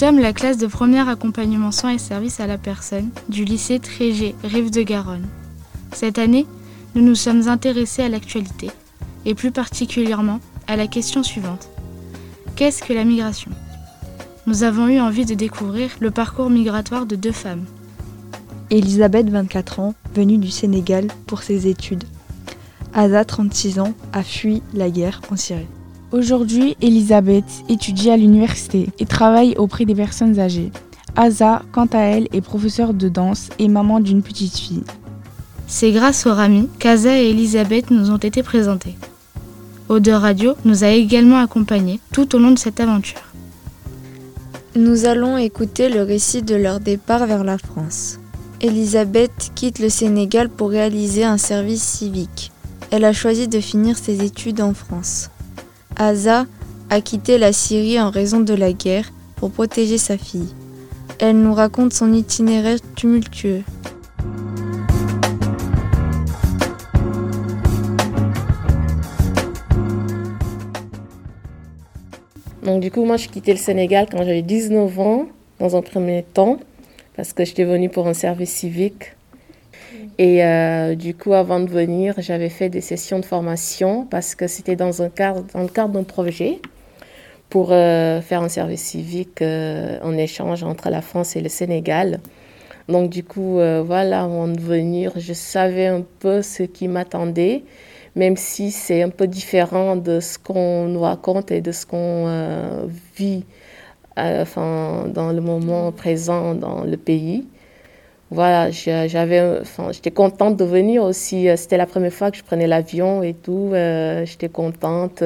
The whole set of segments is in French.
Nous sommes la classe de premier accompagnement soins et services à la personne du lycée Trégé, Rive de Garonne. Cette année, nous nous sommes intéressés à l'actualité, et plus particulièrement à la question suivante. Qu'est-ce que la migration? Nous avons eu envie de découvrir le parcours migratoire de deux femmes. Elisabeth, 24 ans, venue du Sénégal pour ses études. Ada, 36 ans, a fui la guerre en Syrie. Aujourd'hui, Elisabeth étudie à l'université et travaille auprès des personnes âgées. Asa, quant à elle, est professeure de danse et maman d'une petite fille. C'est grâce au Rami qu'Aza et Elisabeth nous ont été présentées. Ode Radio nous a également accompagnés tout au long de cette aventure. Nous allons écouter le récit de leur départ vers la France. Elisabeth quitte le Sénégal pour réaliser un service civique. Elle a choisi de finir ses études en France. Asa a quitté la Syrie en raison de la guerre pour protéger sa fille. Elle nous raconte son itinéraire tumultueux. Donc du coup, moi, je quittais le Sénégal quand j'avais 19 ans, dans un premier temps, parce que j'étais venue pour un service civique. Et euh, du coup, avant de venir, j'avais fait des sessions de formation parce que c'était dans, le cadre d'un projet pour euh, faire un service civique euh, en échange entre la France et le Sénégal. Donc du coup, voilà, avant de venir, je savais un peu ce qui m'attendait, même si c'est un peu différent de ce qu'on nous raconte et de ce qu'on vit enfin, dans le moment présent dans le pays voilà, j'avais, j'étais contente de venir aussi. Euh, c'était la première fois que je prenais l'avion et tout. Euh, j'étais contente.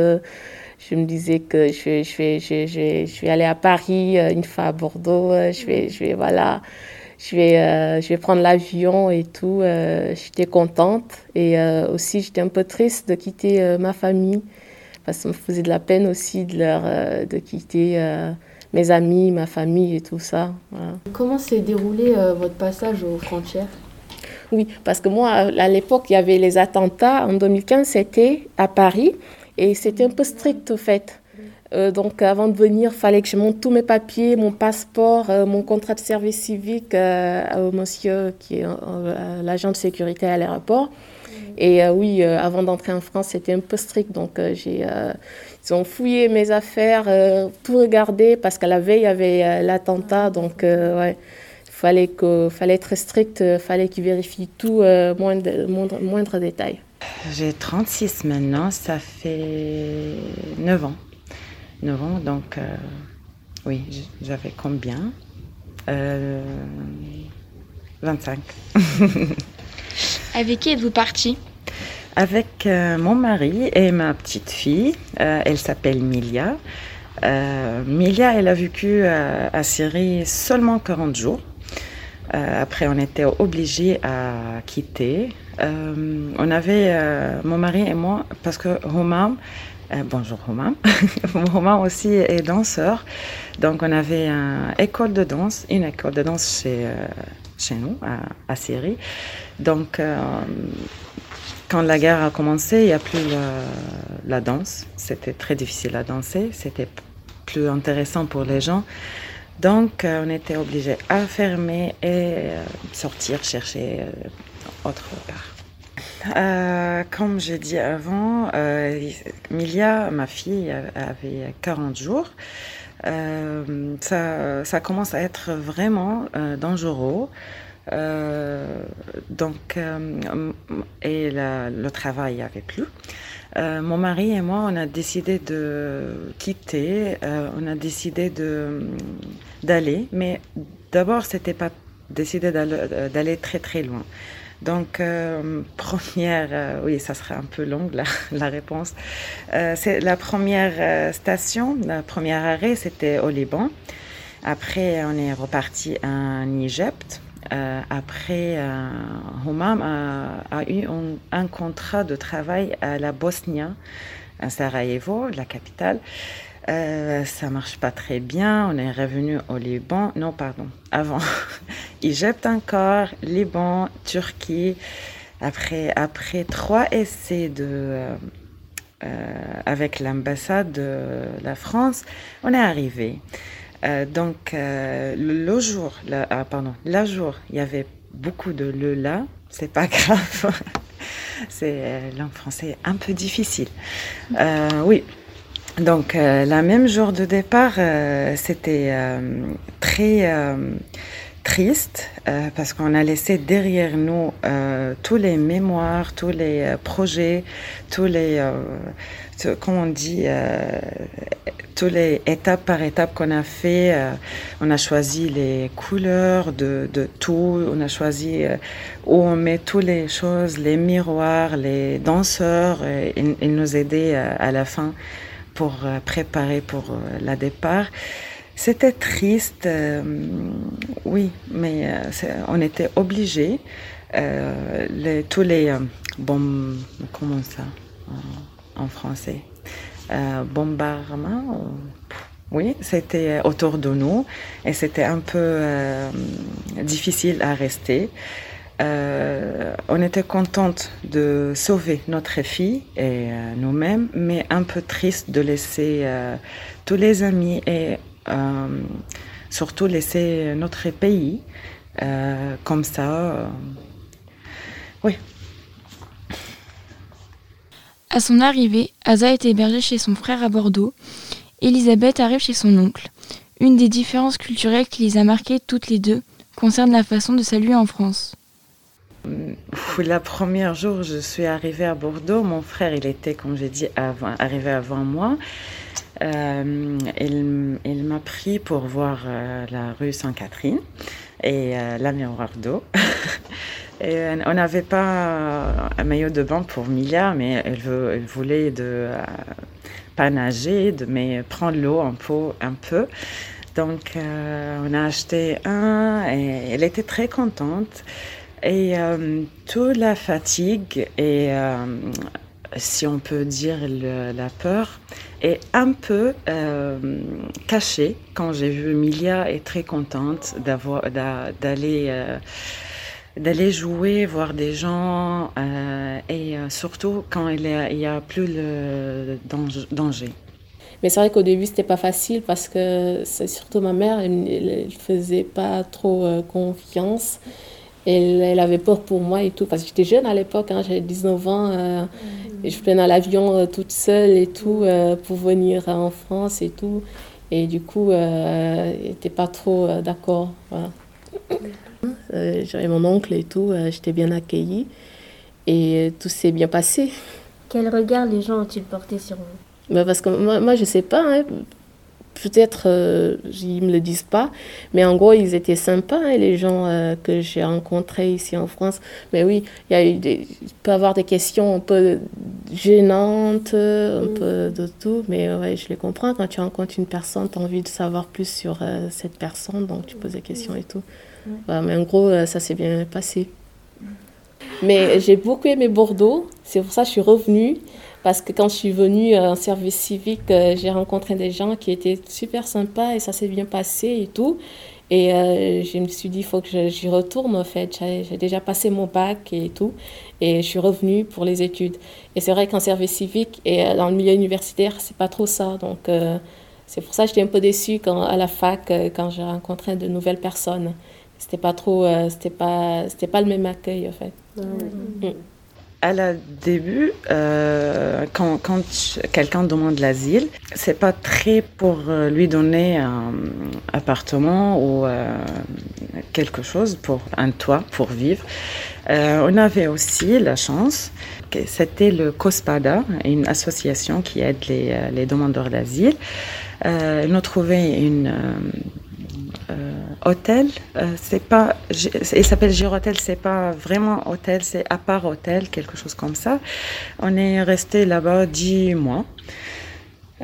Je me disais que je vais, je vais, je vais, je vais aller à Paris, euh, une fois à Bordeaux. Je vais, je vais, voilà, je vais, je vais prendre l'avion et tout. J'étais contente et aussi j'étais un peu triste de quitter ma famille parce que ça me faisait de la peine aussi de leur, de quitter mes amis, ma famille et tout ça. Comment s'est déroulé euh, votre passage aux frontières? Oui, parce que moi, à l'époque, il y avait les attentats. En 2015, c'était à Paris et c'était un peu strict, au fait. Euh, donc, avant de venir, il fallait que je monte tous mes papiers, mon passeport, euh, mon contrat de service civique au monsieur qui est l'agent de sécurité à l'aéroport. Et oui, avant d'entrer en France, c'était un peu strict. Donc, j'ai ils ont fouillé mes affaires, euh, tout regardé, parce qu'à la veille, il y avait euh, l'attentat. Donc, euh, ouais, il fallait, que, fallait être strict, il fallait qu'ils vérifient tout, moindre, moindre, moindre détail. J'ai 36 maintenant, ça fait 9 ans. 9 ans, donc oui, j'avais combien? 25. Avec qui êtes-vous parti avec euh, mon mari et ma petite fille. Euh, elle s'appelle Milia. Euh, Milia, elle a vécu à Syrie seulement 40 jours. après, on était obligés à quitter. on avait, mon mari et moi, parce que Romain, bonjour Romain, Romain aussi est danseur. Donc, on avait une école de danse, une école de danse chez, chez nous, à Syrie. Donc, quand la guerre a commencé, il n'y a plus la, danse. C'était très difficile à danser. C'était plus intéressant pour les gens. Donc, euh, on était obligé à fermer et euh, sortir chercher euh, autre part. comme j'ai dit avant, Milia, ma fille, avait 40 jours. ça, commence à être vraiment dangereux. Euh, donc, euh, et le travail avait plus. Euh, mon mari et moi, on a décidé de quitter, on a décidé d'aller, mais d'abord, c'était pas décidé d'aller, très très loin. Donc, première, oui, ça serait un peu long la, la réponse. c'est la première station, la première arrêt, c'était au Liban. Après, on est reparti en Égypte. Euh, après, euh, a, eu un, contrat de travail à la Bosnie, à Sarajevo, la capitale. Euh, ça marche pas très bien. On est revenu au Liban. Non, pardon, avant. Égypte encore, Liban, Turquie. Après, après trois essais de, euh, avec l'ambassade de la France, on est arrivé. Donc, le, jour, ah, pardon, la jour, il y avait beaucoup de le là, c'est pas grave. c'est langue française un peu difficile. oui. Donc, la même jour de départ, c'était très triste euh, parce qu'on a laissé derrière nous euh, tous les mémoires, tous les euh, projets, tous les, comment on dit, tous les étapes par étape qu'on a fait. on a choisi les couleurs de, tout, on a choisi où on met toutes les choses, les miroirs, les danseurs. ils nous aidaient à la fin pour préparer pour la départ. C'était triste, euh, oui, mais euh, on était obligés. Euh, tous les bombes, comment ça en, français Bombardements oui, c'était autour de nous et c'était un peu difficile à rester. on était contente de sauver notre fille et nous-mêmes, mais un peu triste de laisser tous les amis et euh, surtout laisser notre pays euh, comme ça. Euh, oui. À son arrivée, Asa est hébergée chez son frère à Bordeaux. Elisabeth arrive chez son oncle. Une des différences culturelles qui les a marquées toutes les deux concerne la façon de saluer en France. La première jour, je suis arrivée à Bordeaux. Mon frère, il était, comme j'ai dit, arrivé avant moi. Euh, il, m'a pris pour voir euh, la rue Sainte-Catherine et la miroir d'eau. On n'avait pas un maillot de bain pour Milia, mais elle, voulait de pas nager, mais prendre l'eau un peu, un peu. Donc on a acheté un et elle était très contente. Et toute la fatigue et si on peut dire la peur, est un peu euh, cachée quand j'ai vu Emilia est très contente d'avoir d'aller euh, d'aller jouer, voir des gens euh, et surtout quand il n'y a, plus le danger. Mais c'est vrai qu'au début, c'était pas facile parce que c'est surtout ma mère, elle ne faisait pas trop confiance. Elle, elle, avait peur pour moi et tout, parce que j'étais jeune à l'époque, hein, j'avais 19 ans, euh, et je prenais l'avion euh, toute seule et tout euh, pour venir en France et tout. Et du coup, elle n'était pas trop d'accord. Voilà. J'avais mon oncle et tout, j'étais bien accueillie et tout s'est bien passé. Quel regard les gens ont-ils porté sur vous? Bah Parce que moi, moi je ne sais pas. Hein, peut-être euh, ils me le disent pas, mais en gros ils étaient sympas hein, les gens euh, que j'ai rencontrés ici en France. Mais oui, il y a eu des, peut avoir des questions un peu gênantes, un mm. peu de tout, mais ouais, je les comprends. Quand tu rencontres une personne, tu as envie de savoir plus sur euh, cette personne, donc tu poses des questions et tout. Mais en gros, ça s'est bien passé. Mais j'ai beaucoup aimé Bordeaux, c'est pour ça que je suis revenue. Parce que quand je suis venue en service civique, euh, j'ai rencontré des gens qui étaient super sympas et ça s'est bien passé et tout. Et euh, je me suis dit, il faut que j'y retourne, en fait. J'ai déjà passé mon bac et tout. Et je suis revenue pour les études. Et c'est vrai qu'en service civique et euh, dans le milieu universitaire, c'est pas trop ça. Donc, c'est pour ça que j'étais un peu déçue quand, à la fac, quand j'ai rencontré de nouvelles personnes. C'était pas trop, c'était pas, c'était pas le même accueil, en fait. Ah mm à la début, euh, quand, quand quelqu'un demande l'asile, c'est pas très pour euh, lui donner un appartement ou euh, quelque chose pour un toit pour vivre. Euh, on avait aussi la chance que c'était le COSPADA, une association qui aide les, euh, les demandeurs d'asile. Euh, nous trouvé une euh, hôtel. Euh, c'est pas, il s'appelle Girotel, c'est pas vraiment hôtel, c'est à part hôtel, quelque chose comme ça. On est resté là-bas dix mois.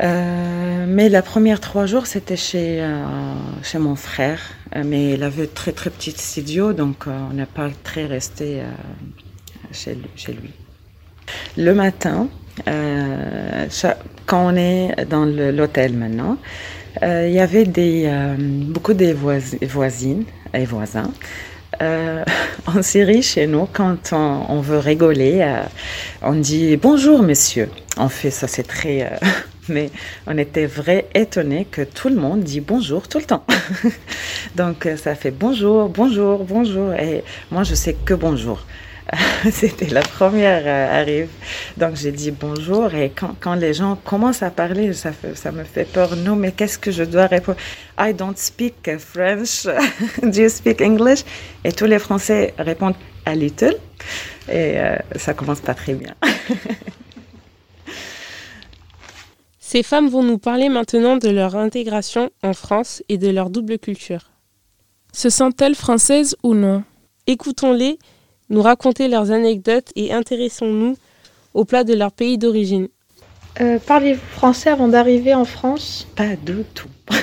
Euh, mais la première trois jours, c'était chez, chez mon frère. mais il avait très très petit studio, donc on n'est pas très resté chez, lui, chez lui. Le matin, quand on est dans l'hôtel maintenant, euh, il y avait euh, beaucoup de voisines et voisins. Euh, en Syrie, chez nous, quand on, veut rigoler, on dit bonjour monsieur. On fait ça, c'est très mais on était vrai étonnés que tout le monde dit bonjour tout le temps. Donc euh, ça fait bonjour, bonjour, bonjour. Et moi, je sais que bonjour. C'était la première euh, arrive. Donc j'ai dit bonjour et quand, les gens commencent à parler, ça, ça me fait peur. Non, mais qu'est-ce que je dois répondre? I don't speak French. Do you speak English? Et tous les Français répondent a little. Et euh, ça commence pas très bien. Ces femmes vont nous parler maintenant de leur intégration en France et de leur double culture. Se sentent-elles françaises ou non? Écoutons-les nous raconter leurs anecdotes et intéressons-nous au plat de leur pays d'origine. Euh, Parlez-vous français avant d'arriver en France? Pas du tout.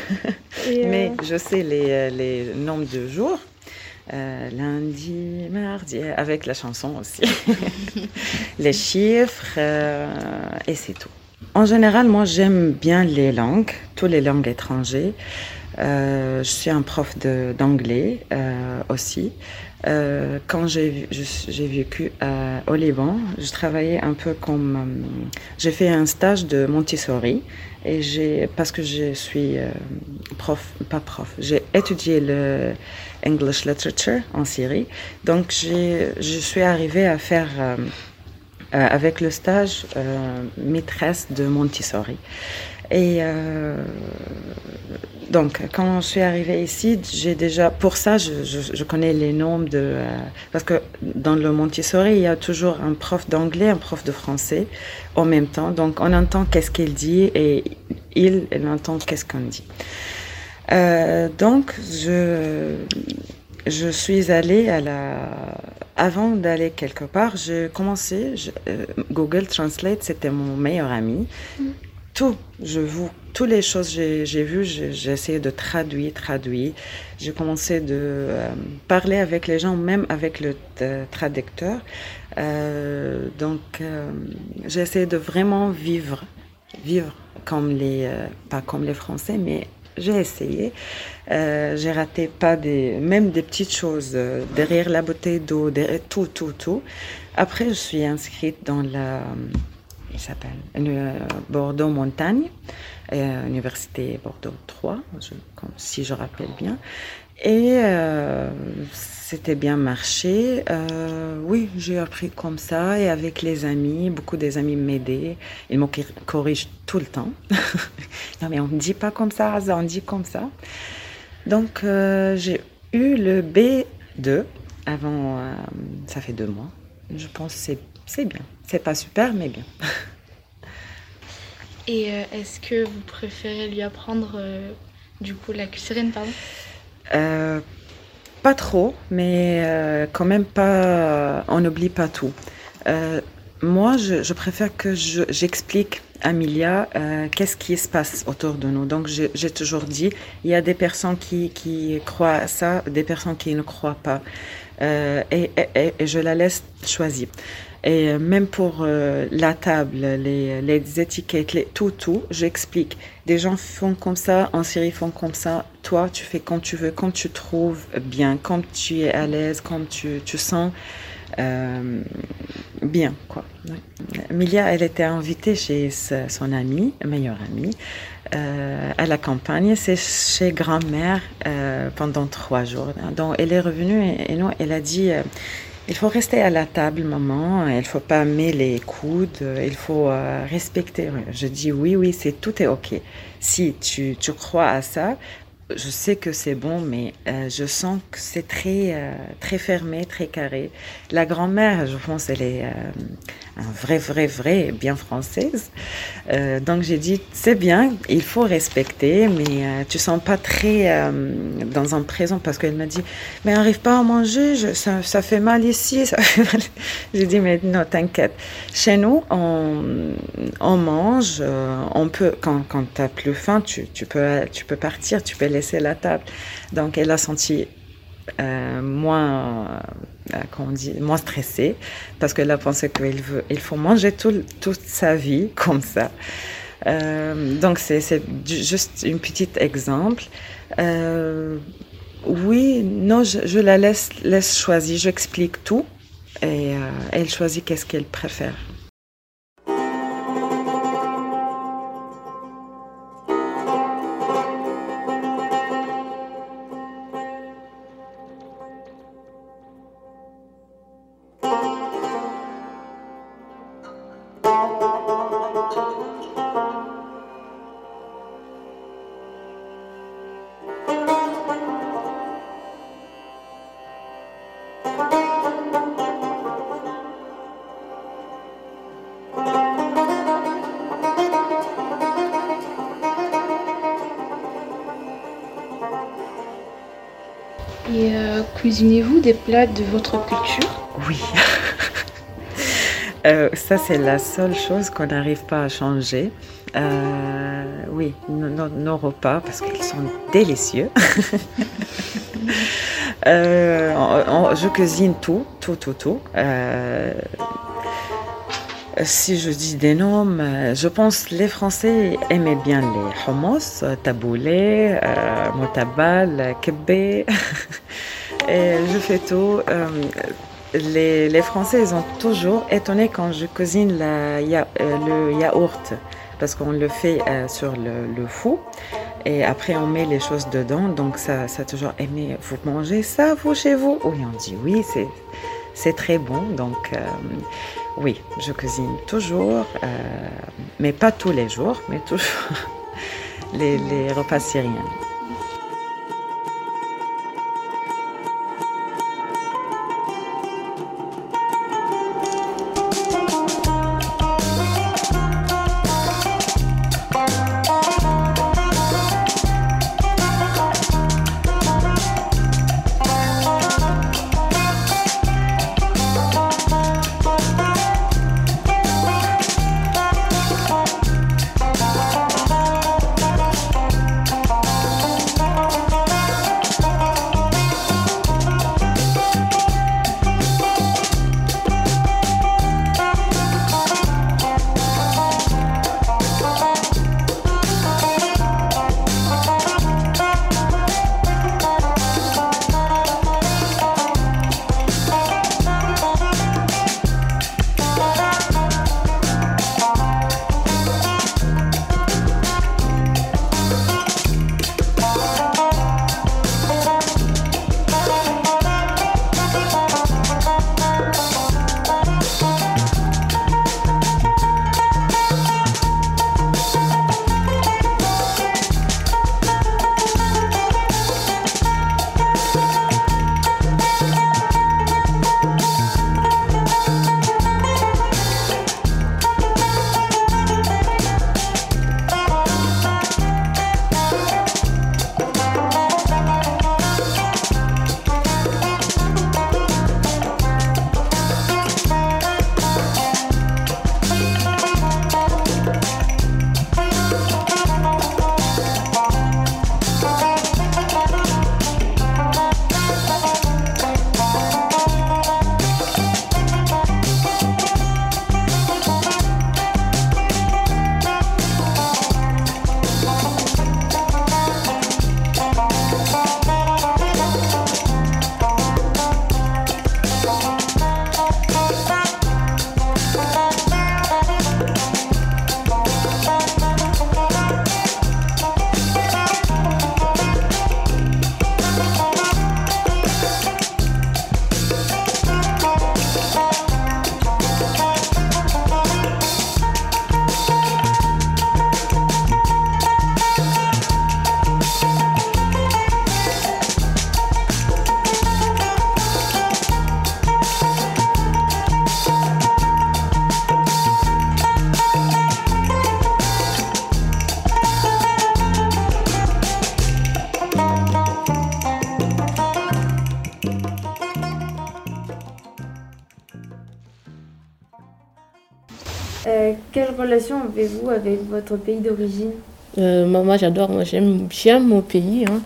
Mais euh, je sais les, euh, les nombres de jours. Euh, lundi, mardi, avec la chanson aussi. les chiffres, et c'est tout. En général, moi, j'aime bien les langues, toutes les langues étrangères. je suis un prof d'anglais aussi. Euh, quand j'ai vécu à, au Liban, je travaillais un peu comme. Euh, j'ai fait un stage de Montessori et j'ai parce que je suis euh, prof, pas prof, j'ai étudié le English literature en Syrie. Donc je suis arrivée à faire avec le stage maîtresse de Montessori. Et donc, quand je suis arrivée ici, j'ai déjà, pour ça, je, connais les noms de, euh, parce que dans le Montessori, il y a toujours un prof d'anglais, un prof de français en même temps. Donc, on entend qu'est-ce qu'il dit et il, entend qu'est-ce qu'on dit. Euh, donc, je, suis allée à la, avant d'aller quelque part, j'ai commencé, euh, Google Translate, c'était mon meilleur ami. Tout, je vous, toutes les choses que j'ai vues, j'ai essayé de traduire, traduire. J'ai commencé de euh, parler avec les gens, même avec le euh, traducteur. Euh, donc, j'ai essayé de vraiment vivre, vivre comme les, pas comme les Français, mais j'ai essayé. j'ai raté pas des, même des petites choses derrière la bouteille d'eau, tout, tout, tout. Après, je suis inscrite dans la il s'appelle euh, Bordeaux Montagne, euh, Université Bordeaux 3, si je rappelle bien. Et euh, c'était bien marché. oui, j'ai appris comme ça et avec les amis, beaucoup des amis m'aidaient. Ils me corrigent tout le temps. non mais on ne dit pas comme ça, on dit comme ça. Donc j'ai eu le B2 avant, ça fait deux mois. Je pense que c'est c'est bien. C'est pas super, mais bien. Et euh, est-ce que vous préférez lui apprendre euh, du coup la cuisine, pardon? Euh, Pas trop, mais quand même pas. on n'oublie pas tout. moi, je, préfère que j'explique à Milia qu'est-ce qui se passe autour de nous. Donc, j'ai toujours dit, il y a des personnes qui, qui croient à ça, des personnes qui ne croient pas. et, et, je la laisse choisir. Et euh, même pour euh, la table, les, étiquettes, les, tout, tout, j'explique. Des gens font comme ça, en Syrie font comme ça. Toi, tu fais comme tu veux, comme tu trouves bien, comme tu es à l'aise, comme tu, tu sens euh, bien, quoi. Milia, elle était invitée chez son amie, meilleure amie, à la campagne. C'est chez grand-mère pendant trois jours. Donc, elle est revenue et, et nous, elle a dit il faut rester à la table, maman. Il faut pas mettre les coudes. Il faut euh, respecter. Je dis oui, oui, c'est tout est ok. Si tu, tu crois à ça, je sais que c'est bon, mais euh, je sens que c'est très, euh, très fermé, très carré. La grand-mère, je pense, elle est un vrai, vrai, vrai bien française. Euh, donc j'ai dit, c'est bien, il faut respecter, mais euh, tu sens pas très euh, dans un présent parce qu'elle m'a dit, mais n'arrive pas à manger, ça, fait mal ici. j'ai dit, mais non, t'inquiète. Chez nous, on, on mange, euh, on peut, quand, quand tu as plus faim, tu, tu, peux, tu peux partir, tu peux laisser la table. Donc elle a senti euh, moins, euh, on dit, moins stressée parce qu'elle a pensé qu'il il faut manger tout, toute sa vie comme ça. Euh, donc c'est juste un petit exemple. Oui, non, je, la laisse, laisse choisir, j'explique tout et elle choisit qu'est-ce qu'elle préfère. Cuisinez-vous des plats de votre culture? Oui. ça, c'est la seule chose qu'on n'arrive pas à changer. oui, nos, repas, parce qu'ils sont délicieux. je cuisine tout, tout, tout, tout. Si je dis des noms, euh, je pense que les Français aimaient bien les hummus, taboulé, euh, motabal, kebbe. Je fais tout. Euh, les, Français, ils ont toujours étonné quand je cuisine la, le yaourt, parce qu'on le fait sur le, le fou. Et après, on met les choses dedans. Donc, ça, a toujours aimé. Vous mangez ça, vous, chez vous? Oui, on dit oui, c'est très bon. Donc, oui, je cuisine toujours, euh, mais pas tous les jours, mais toujours les repas syriens. Relation avez-vous avec votre pays d'origine? Euh, Moi, j'adore, moi j'aime bien mon pays. Hein.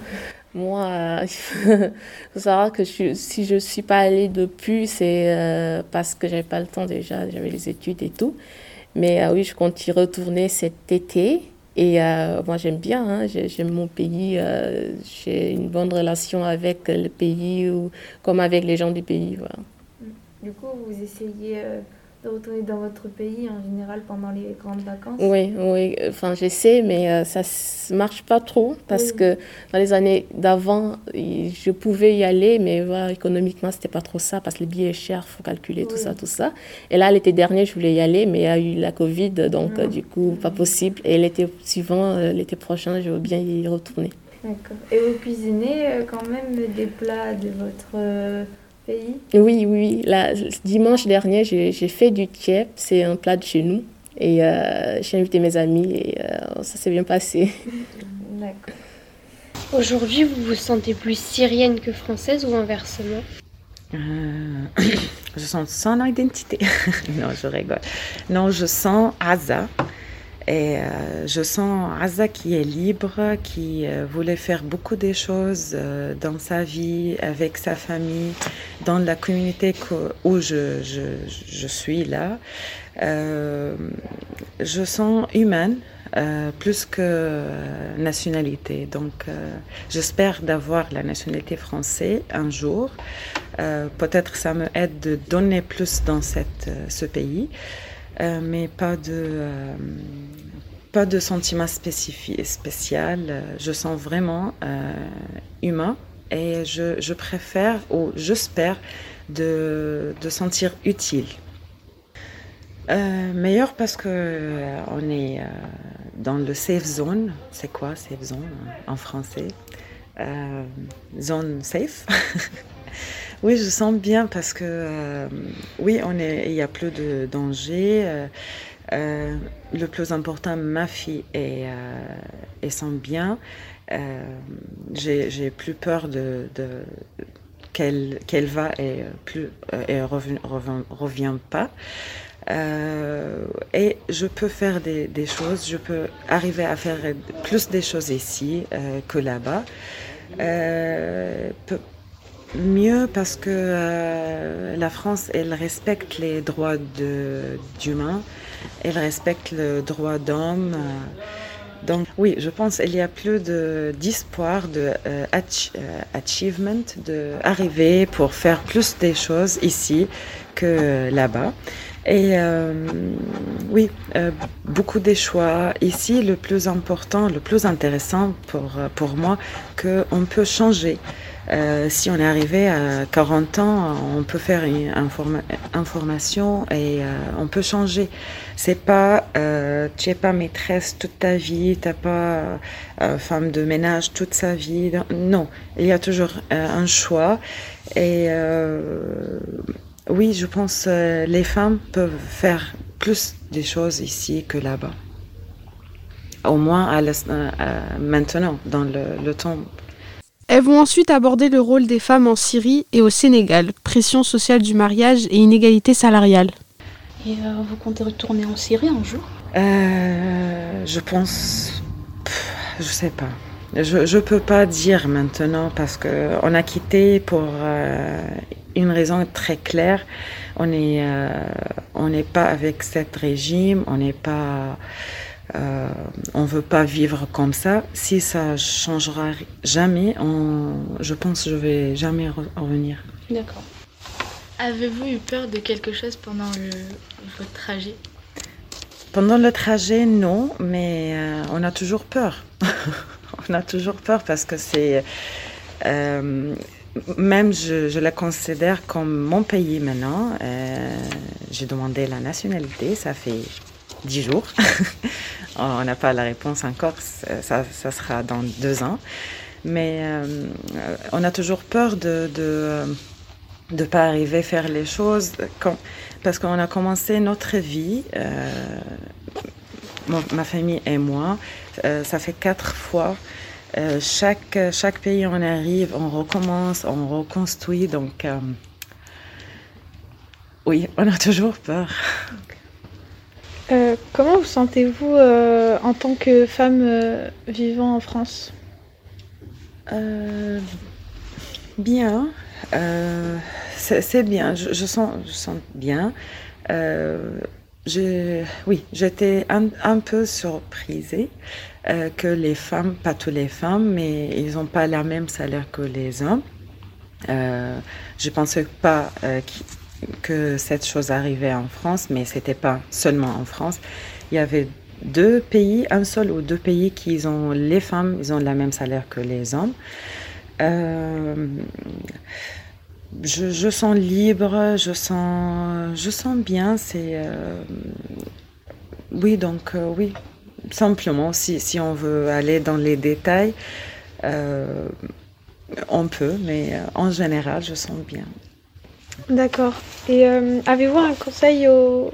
Moi, il faut savoir que je, si je ne suis pas allée depuis, c'est euh, parce que j'avais pas le temps déjà, j'avais les études et tout. Mais euh, oui, je compte y retourner cet été. Et moi, j'aime bien, hein, j'aime mon pays. J'ai une bonne relation avec le pays ou comme avec les gens du pays. Voilà. Du coup, vous essayez de retourner dans votre pays en général pendant les grandes vacances Oui, oui. Enfin, j'essaie, mais euh, ça ne marche pas trop parce que dans les années d'avant, je pouvais y aller, mais voilà, économiquement, c'était pas trop ça parce que les billets chers, il faut calculer tout ça, tout ça. Et là, l'été dernier, je voulais y aller, mais il y a eu la Covid, donc euh, du coup, pas possible. Et l'été suivant, euh, l'été prochain, je veux bien y retourner. D'accord. Et vous cuisinez quand même des plats de votre oui, oui. La, dimanche dernier, j'ai fait du tiep. C'est un plat de chez nous. Et euh, j'ai invité mes amis et euh, ça s'est bien passé. D'accord. Aujourd'hui, vous vous sentez plus syrienne que française ou inversement? Euh, Je sens sans identité. non, je rigole. Non, je sens Aza. Et euh, je sens Aza qui est libre, qui euh, voulait faire beaucoup de choses dans sa vie, avec sa famille, dans la communauté où je, je, je, suis là. je sens humaine. Euh, plus que euh, nationalité. Donc, euh, j'espère d'avoir la nationalité française un jour. Peut-être ça me aide de donner plus dans cette, ce pays, mais pas de pas de sentiment spécifique, spécial. Je sens vraiment humain et je, je préfère ou j'espère de, de sentir utile. Euh, meilleur parce que euh, on est euh, dans le safe zone. C'est quoi safe zone en français? Zone safe. oui, je sens bien parce que oui, on est, il y a plus de danger. le plus important, ma fille est, est sent bien. J'ai plus peur de, qu'elle va et plus et revient, pas. Euh, et je peux faire des, choses, je peux arriver à faire plus des choses ici euh, que là-bas. Euh, mieux parce que euh, la France, elle respecte les droits d'humains, elle respecte le droit d'homme. donc oui, je pense qu'il y a plus d'espoir, de, de achievement, d'arriver pour faire plus des choses ici que là-bas. Et euh, oui, euh, beaucoup des choix. Ici, le plus important, le plus intéressant pour, pour moi, qu'on peut changer. Euh, si on est arrivé à 40 ans, on peut faire une information et euh, on peut changer. C'est pas, euh, tu n'es pas maîtresse toute ta vie, n'es pas femme de ménage toute sa vie. Non, il y a toujours un choix et oui, je pense les femmes peuvent faire plus des choses ici que là-bas. Au moins maintenant, dans le, temps. Elles vont ensuite aborder le rôle des femmes en Syrie et au Sénégal, pression sociale du mariage et inégalité salariale. Et euh, vous comptez retourner en Syrie un jour? Euh, Je pense. je sais pas. Je ne peux pas dire maintenant parce qu'on a quitté pour une raison très claire. On est, euh, on n'est pas avec cet régime, on n'est pas, euh, on veut pas vivre comme ça. Si ça changera jamais, on, je pense que je vais jamais revenir. D'accord. Avez-vous eu peur de quelque chose pendant le, votre trajet? Pendant le trajet, non, mais euh, on a toujours peur. on a toujours peur parce que c'est euh, même je, je, la considère comme mon pays maintenant. Euh, j'ai demandé la nationalité, ça fait dix jours. On n'a pas la réponse encore, ça, ça, sera dans deux ans. Mais euh, on a toujours peur de ne de, pas arriver à faire les choses quand, parce qu'on a commencé notre vie, euh, ma famille et moi, euh, ça fait quatre fois chaque, chaque pays on arrive, on recommence, on reconstruit. Donc, oui, on a toujours peur. Euh, comment vous sentez-vous en tant que femme vivant en France? Bien. C'est bien. Je, sens, je sens bien. oui, j'étais un, peu surprise euh, que les femmes, pas toutes les femmes, mais ils n'ont pas la même salaire que les hommes. Euh, je pensais pas euh, que cette chose arrivait en France, mais c'était pas seulement en France. Il y avait deux pays, un seul ou deux pays qui ont les femmes, ils ont la même salaire que les hommes. Euh, je, sens libre, je sens, je sens bien. C'est euh, oui, donc euh, oui, simplement, si, si, on veut aller dans les détails, on peut, mais en général, je sens bien. D'accord. Et euh, avez-vous un conseil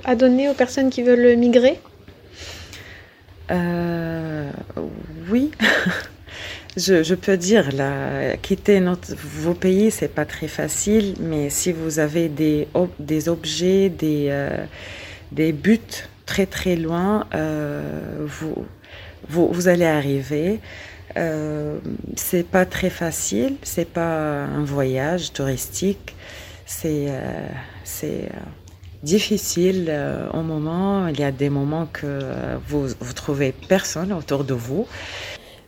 à donner aux personnes qui veulent migrer? Euh, Oui. je, peux dire, quitter vos pays, c'est pas très facile, mais si vous avez des, objets, des, euh, des buts très très loin, vous, vous, vous, allez arriver. C'est pas très facile, c'est pas un voyage touristique, c'est euh, c'est difficile au moment. Il y a des moments que vous vous trouvez personne autour de vous.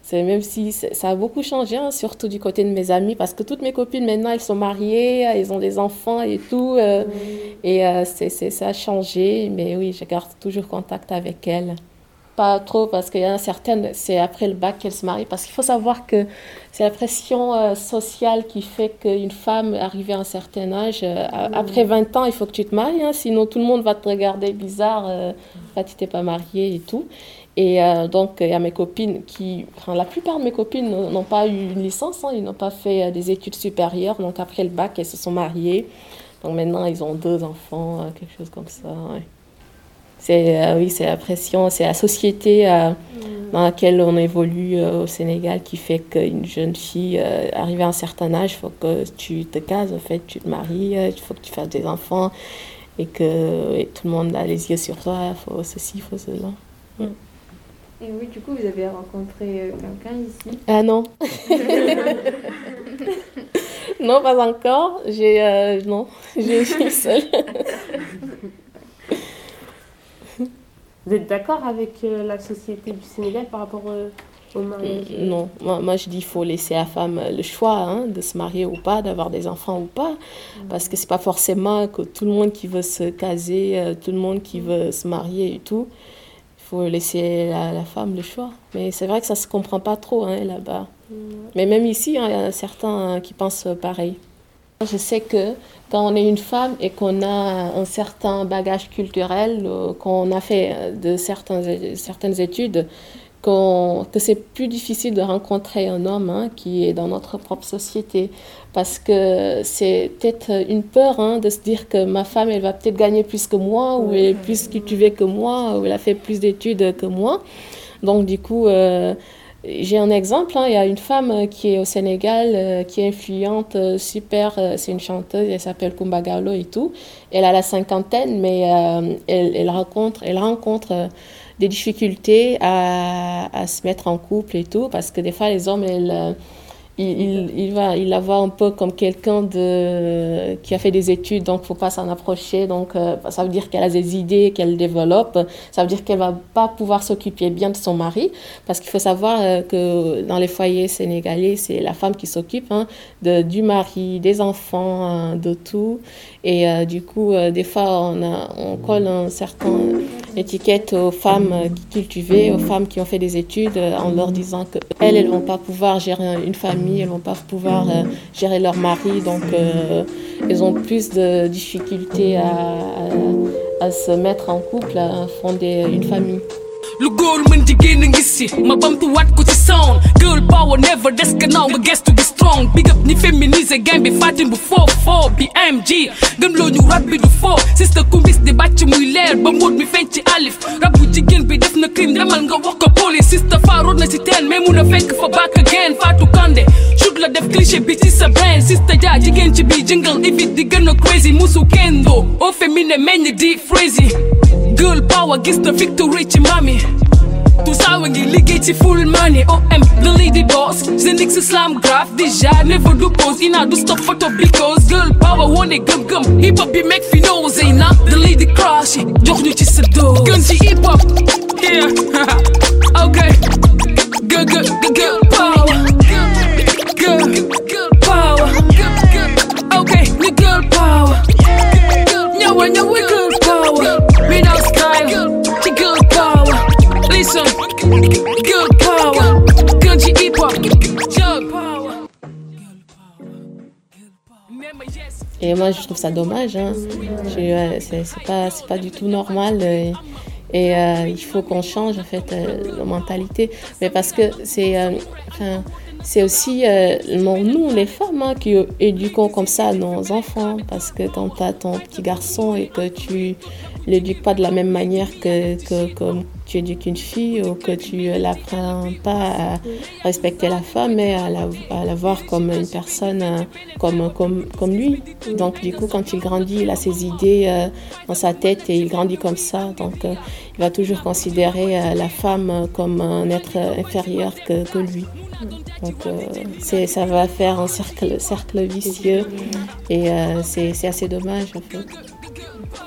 C'est même si ça a beaucoup changé, hein, surtout du côté de mes amis, parce que toutes mes copines maintenant, elles sont mariées, elles ont des enfants et tout. Euh, et euh, c'est, ça a changé, mais oui, je garde toujours contact avec elles. Pas trop, parce qu'il y en a certaines, c'est après le bac qu'elles se marient, parce qu'il faut savoir que c'est la pression euh, sociale qui fait qu'une femme arrivée à un certain âge, après 20 ans, il faut que tu te maries, hein, sinon tout le monde va te regarder bizarre, quand tu t'es pas mariée et tout. Et euh, donc, il y a mes copines qui, enfin, la plupart de mes copines n'ont pas eu une licence, hein, ils n'ont pas fait euh, des études supérieures. Donc, après le bac, elles se sont mariées. Donc, maintenant, ils ont deux enfants, euh, quelque chose comme ça. C'est, oui, c'est la pression, c'est la société mm. dans laquelle on évolue au Sénégal qui fait qu'une jeune fille, arrivée à un certain âge, il faut que tu te cases, en fait, tu te maries, il faut que tu fasses des enfants et que tout le monde a les yeux sur toi, il faut ceci, il faut cela. Mm. Et oui, du coup, vous avez rencontré euh, quelqu'un ici? Ah non. non, pas encore. J'ai euh, non, j'ai suis seule. Vous êtes d'accord avec euh, la société du Sénégal par rapport au mariage? Non, moi, moi, je dis qu'il faut laisser à la femme le choix hein, de se marier ou pas, d'avoir des enfants ou pas, parce que c'est pas forcément que tout le monde qui veut se caser, tout le monde qui veut se marier et tout faut laisser la, la, femme le choix. Mais c'est vrai que ça ne se comprend pas trop hein, là-bas. Mm. Mais même ici, hein, il y a certains qui pensent pareil. Je sais que quand on est une femme et qu'on a un certain bagage culturel, euh, qu'on a fait de certains, certaines études, que c'est plus difficile de rencontrer un homme hein, qui est dans notre propre société. Parce que c'est peut-être une peur hein, de se dire que ma femme, elle va peut-être gagner plus que moi, ou elle est plus cultivée que moi, ou elle a fait plus d'études que moi. Donc, du coup, euh, j'ai un exemple. Hein. il y a une femme qui est au Sénégal, euh, qui est influente, euh, super. c'est une chanteuse, elle s'appelle Kumba et tout. Elle a la cinquantaine, mais elle, elle, rencontre, elle rencontre des difficultés à, à, se mettre en couple et tout, parce que des fois, les hommes, elles, il, va, il la voit un peu comme quelqu'un de, qui a fait des études, donc faut pas s'en approcher. Donc, euh, ça veut dire qu'elle a des idées qu'elle développe. Ça veut dire qu'elle va pas pouvoir s'occuper bien de son mari. Parce qu'il faut savoir euh, que dans les foyers sénégalais, c'est la femme qui s'occupe hein, de, du mari, des enfants, hein, de tout. Et euh, du coup, des fois, on, colle un certain étiquette aux femmes cultivées, aux femmes qui ont fait des études, en leur disant qu'elles, elles vont pas pouvoir gérer une famille elles elles vont pas pouvoir euh, gérer leur mari, donc euh, elles ont plus de difficultés à, à, se mettre en couple, à fonder une famille. lu góor mën jigéen a ngi si ma bamtuwaat ko ci sound girl power never des gannaaw nga gestu strong. Big up ñi féminiser game bi fatim bu foo foo bi MG gëm loo ñu rap bi du sister kumbis di bàcc muy leer ba mi feeñ ci alif. Rab bu jigéen bi def na crime demal nga wax ko police. Sister faaroon na si teen mais mun a fekk fa back again. Fatou Kande shoot la def cliché bi ci sa brain. Sister jaa jigéen ci jingle évite di gën a crazy. Musu kendo au féminin meññ di crazy girl power gis na victory ci mami tout ça ngi liggéey ci full money OM the lady boss. Zenix slam graph déjà never do pose ina do stop photo because girl power wone gëm gëm. Hip hop bi make fi know Zeyna the lady crush jox ñu ci sa dose. Gën ci hip hop. Yeah. Okay. Girl girl power power Et moi, je trouve ça dommage. Hein. C'est pas, du tout normal. Et, et euh, il faut qu'on change en fait euh, la mentalité. Mais parce que c'est euh, aussi euh, nous, les femmes, hein, qui éduquons comme ça nos enfants. Parce que quand tu as ton petit garçon et que tu l'éduques pas de la même manière que tu éduques une fille ou que tu l'apprends pas à respecter la femme, mais à la, à la voir comme une personne euh, comme, comme, comme lui. Donc du coup, quand il grandit, il a ses idées euh, dans sa tête et il grandit comme ça. Donc euh, il va toujours considérer la femme comme un être inférieur que, que lui. Donc c'est, ça va faire un cercle, cercle vicieux et c'est, c'est assez dommage en fait.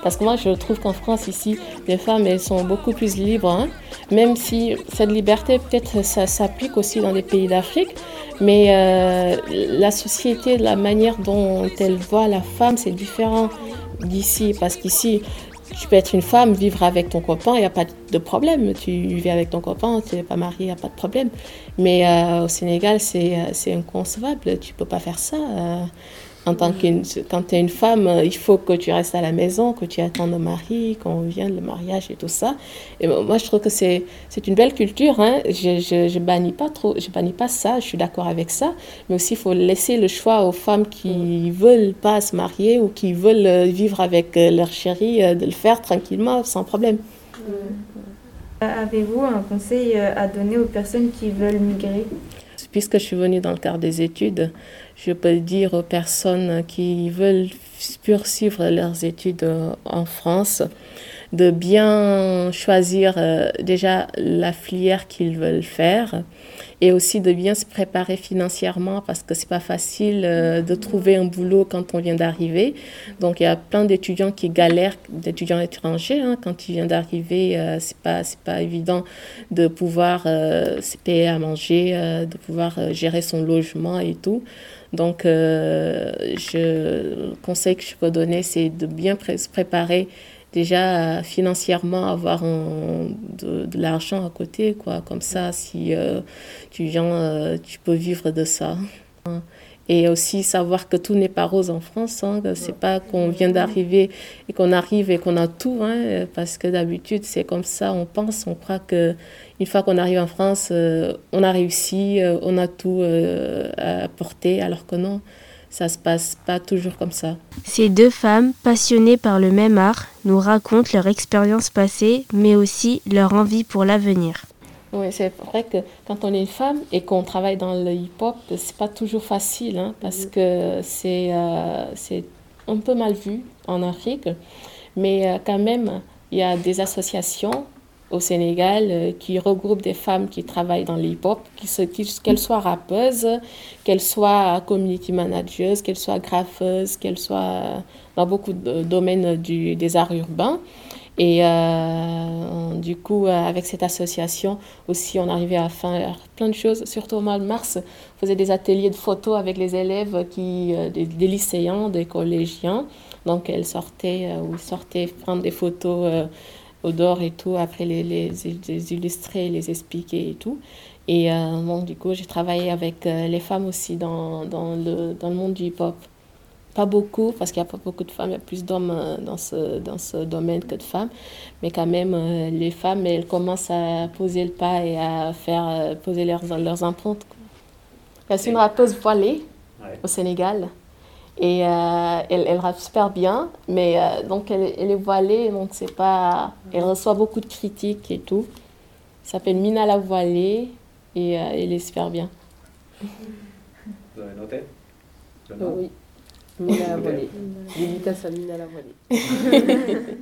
Parce que moi, je trouve qu'en France, ici, les femmes, elles sont beaucoup plus libres. Hein. Même si cette liberté, peut-être, ça s'applique aussi dans les pays d'Afrique. Mais euh, la société, la manière dont elle voit la femme, c'est différent d'ici. Parce qu'ici, tu peux être une femme, vivre avec ton copain, il n'y a pas de problème. Tu vis avec ton copain, tu n'es pas marié, il n'y a pas de problème. Mais euh, au Sénégal, c'est inconcevable. Tu ne peux pas faire ça. Euh. En tant qu'une, quand tu es une femme, euh, il faut que tu restes à la maison, que tu attendes le mari, qu'on vienne le mariage et tout ça. Et moi, je trouve que c'est, c'est une belle culture. Hein. Je, je, je, bannis pas trop, je bannis pas ça. Je suis d'accord avec ça. Mais aussi, il faut laisser le choix aux femmes qui veulent pas se marier ou qui veulent euh, vivre avec euh, leur chéri de le faire tranquillement, sans problème. Avez-vous un conseil à donner aux personnes qui veulent migrer? Puisque je suis venue dans le cadre des études, je peux dire aux personnes qui veulent poursuivre leurs études en France de bien choisir euh, déjà la filière qu'ils veulent faire et aussi de bien se préparer financièrement parce que c'est pas facile euh, de trouver un boulot quand on vient d'arriver. Donc il y a plein d'étudiants qui galèrent, d'étudiants étrangers hein, quand ils viennent d'arriver, euh, c'est pas c'est pas évident de pouvoir se payer à manger, de pouvoir gérer son logement et tout. Donc, euh, je, le conseil que je peux donner, c'est de bien se préparer déjà financièrement, avoir de, l'argent à côté, quoi. Comme ça, si euh, tu viens, euh, tu peux vivre de ça. Et aussi savoir que tout n'est pas rose en France. Hein, c'est pas qu'on vient d'arriver et qu'on arrive et qu'on a tout. Hein, parce que d'habitude, c'est comme ça, on pense, on croit que une fois qu'on arrive en France, euh, on a réussi, euh, on a tout euh, à porter, alors que non, ça se passe pas toujours comme ça. Ces deux femmes, passionnées par le même art, nous racontent leur expérience passée, mais aussi leur envie pour l'avenir. Oui, c'est vrai que quand on est une femme et qu'on travaille dans le hip-hop, c'est pas toujours facile, hein, parce que c'est c'est un peu mal vu en Afrique, mais quand même, il y a des associations au Sénégal euh, qui regroupe des femmes qui travaillent dans lhip hop, qu'elles soient rappeuses, qu'elles soient community managers, qu'elles soient graffeuses, qu'elles soient dans beaucoup de domaines des arts urbains. Et euh, du coup, euh, avec cette association aussi, on arrivait à faire plein de choses. Surtout au mois de mars, on faisait des ateliers de photos avec les élèves, qui, des lycéens, des collégiens. Donc, elles sortaient ou sortaient prendre des photos odeur et tout, après les, les, les, illustrer, les expliquer et tout. Et euh, bon, du coup, j'ai travaillé avec euh, les femmes aussi dans, dans, le, dans le monde du hip-hop. Pas beaucoup, parce qu'il n'y a pas beaucoup de femmes, il y a plus d'hommes euh, dans ce, dans ce domaine que de femmes. Mais quand même, les femmes, elles commencent à poser le pas et à faire poser leurs, leurs empreintes. Il y a une rappeuse voilée au Sénégal. Et euh, elle, elle rappe super bien, mais euh, donc elle, elle, est voilée, donc c'est pas. Elle reçoit beaucoup de critiques et tout. Elle s'appelle Mina la voilée et euh, elle est super bien. Vous avez noté? Oui. Mina la voilée. Dédicace à Mina la voilée.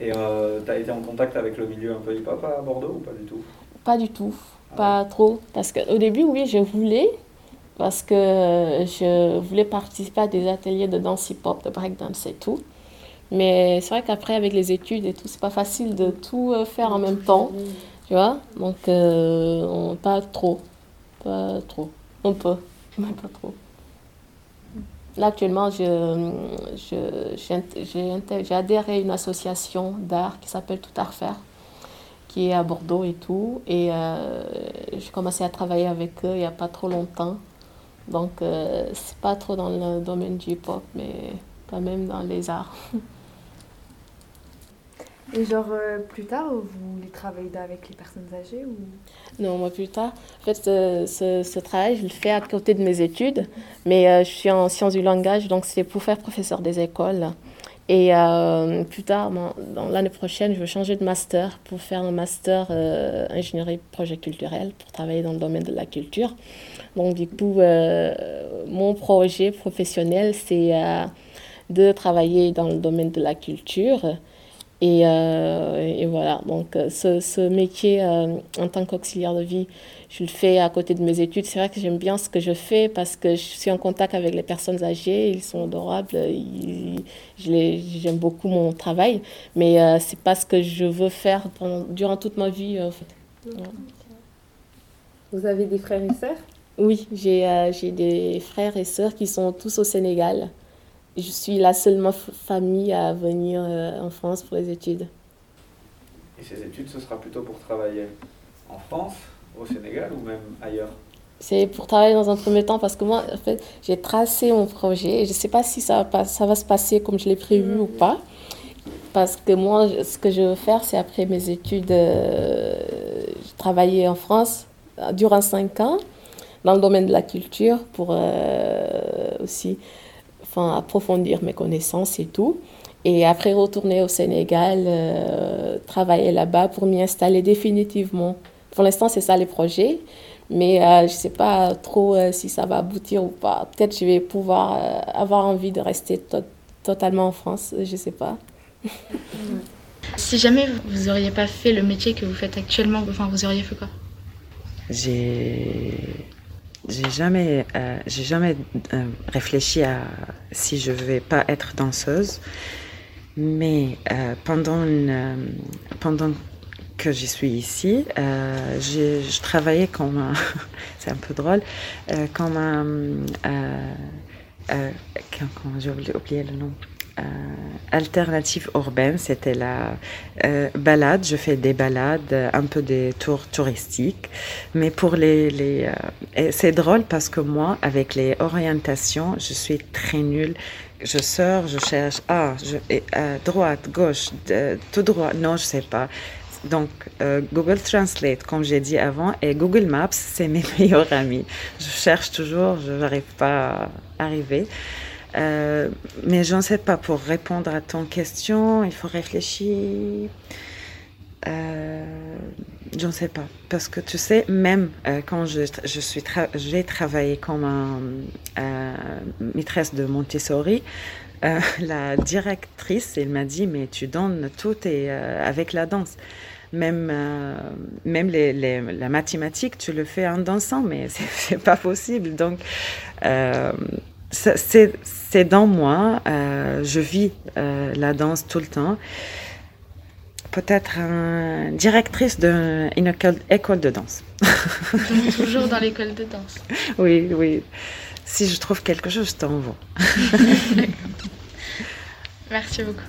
et tu as été en contact avec le milieu un peu hip-hop à Bordeaux ou pas du tout? Pas du tout, pas trop. Parce qu'au début, oui, je voulais, parce que je voulais participer à des ateliers de danse hip-hop, de breakdance et tout. Mais c'est vrai qu'après, avec les études et tout, c'est pas facile de tout euh, faire en même temps, tu vois. Donc, euh, pas trop, pas trop. On peut, mais pas trop. Là, actuellement, j'ai adhéré à une association d'art qui s'appelle Tout à refaire, qui est à Bordeaux et tout. Et euh, j'ai commencé à travailler avec eux il n'y a pas trop longtemps. Donc, euh, c'est pas trop dans le domaine du hip-hop, mais quand même dans les arts. Et genre, euh, plus tard, vous voulez travailler avec les personnes âgées ou... Non, moi plus tard. En fait, ce, ce, travail, je le fais à côté de mes études, mais euh, je suis en sciences du langage, donc c'est pour faire professeur des écoles. Et euh, plus tard, dans l'année prochaine, je veux changer de master pour faire un master ingénierie projet culturel pour travailler dans le domaine de la culture. Donc du coup, euh, mon projet professionnel, c'est de travailler dans le domaine de la culture. Et, et voilà, donc ce, ce métier en tant qu'auxiliaire de vie, je le fais à côté de mes études. C'est vrai que j'aime bien ce que je fais parce que je suis en contact avec les personnes âgées, ils sont adorables, j'aime beaucoup mon travail, mais euh, c'est pas ce que je veux faire pendant, durant toute ma vie. En fait. Vous avez des frères et sœurs? Oui, j'ai euh, des frères et sœurs qui sont tous au Sénégal. Je suis la seule famille à venir euh, en France pour les études. Et ces études, ce sera plutôt pour travailler en France au Sénégal ou même ailleurs? C'est pour travailler dans un premier temps parce que moi, en fait, j'ai tracé mon projet et je ne sais pas si ça va, ça va se passer comme je l'ai prévu ou pas. Parce que moi, ce que je veux faire, c'est après mes études, euh, travailler en France euh, durant cinq ans dans le domaine de la culture pour euh, aussi enfin, approfondir mes connaissances et tout. Et après retourner au Sénégal, euh, travailler là-bas pour m'y installer définitivement. Pour l'instant, c'est ça les projets. Mais euh, je ne sais pas trop euh, si ça va aboutir ou pas. Peut-être je vais pouvoir euh, avoir envie de rester totalement en France. Je ne sais pas. si jamais vous n'auriez pas fait le métier que vous faites actuellement, enfin, vous auriez fait quoi? J'ai j'ai jamais, j'ai jamais réfléchi à si je vais pas être danseuse, mais pendant une, pendant que j'y suis ici, euh, je travaillais comme, c'est un peu drôle, euh, comme un, euh, euh j'ai oublié, le nom, alternative urbaine, c'était la balade, je fais des balades, un peu des tours touristiques, mais pour les, c'est drôle parce que moi, avec les orientations, je suis très nulle je sors, je cherche, ah, droite, gauche, tout droit, non, je sais pas. Donc, euh, Google Translate, comme j'ai dit avant, et Google Maps, c'est mes meilleurs amis. Je cherche toujours, je n'arrive pas à arriver. Euh, mais je ne sais pas, pour répondre à ton question, il faut réfléchir. Euh, je ne sais pas. Parce que tu sais, même euh, quand je, je suis j'ai travaillé comme un, maîtresse de Montessori, la directrice, elle m'a dit, mais tu donnes tout et, avec la danse même, même les, les, la mathématique, tu le fais en dansant, mais c'est pas possible. Donc, c'est dans moi. Euh, je vis la danse tout le temps. Peut-être une directrice d'une école, école de danse. Toujours dans l'école de danse. Oui, oui. Si je trouve quelque chose, je t'envoie. Merci beaucoup.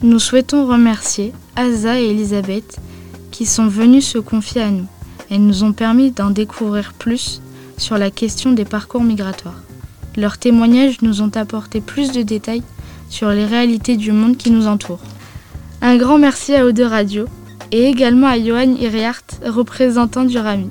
Nous souhaitons remercier Asa et Elisabeth qui sont venus se confier à nous. Elles nous ont permis d'en découvrir plus sur la question des parcours migratoires. Leurs témoignages nous ont apporté plus de détails sur les réalités du monde qui nous entoure. Un grand merci à Ode Radio et également à Johan Iriart, représentant du RAMI.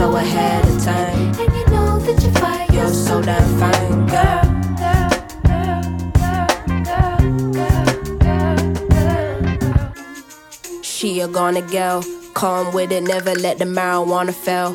so ahead of time. and you know that you're fire. You're so damn fine, girl. She a gonna go, calm with it, never let the marijuana fail.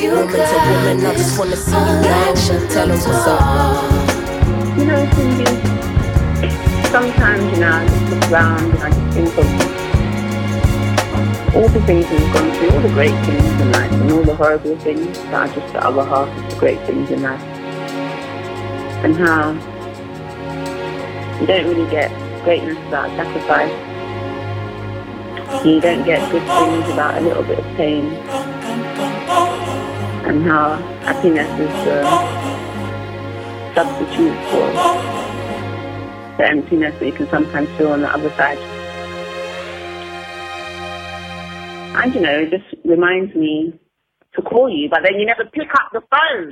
You Woman to got woman, I just wanna see you all glow. action, Tell 'em no what's up. You know, Cindy, sometimes, you know, I just look around and I just think of all the things we've gone through, all the great things in life, and all the horrible things that are just the other half of the great things in life. And how you don't really get greatness without sacrifice. You don't get good things without a little bit of pain. And how happiness is uh, the substitute for the emptiness that you can sometimes feel on the other side. And you know, it just reminds me to call you, but then you never pick up the phone.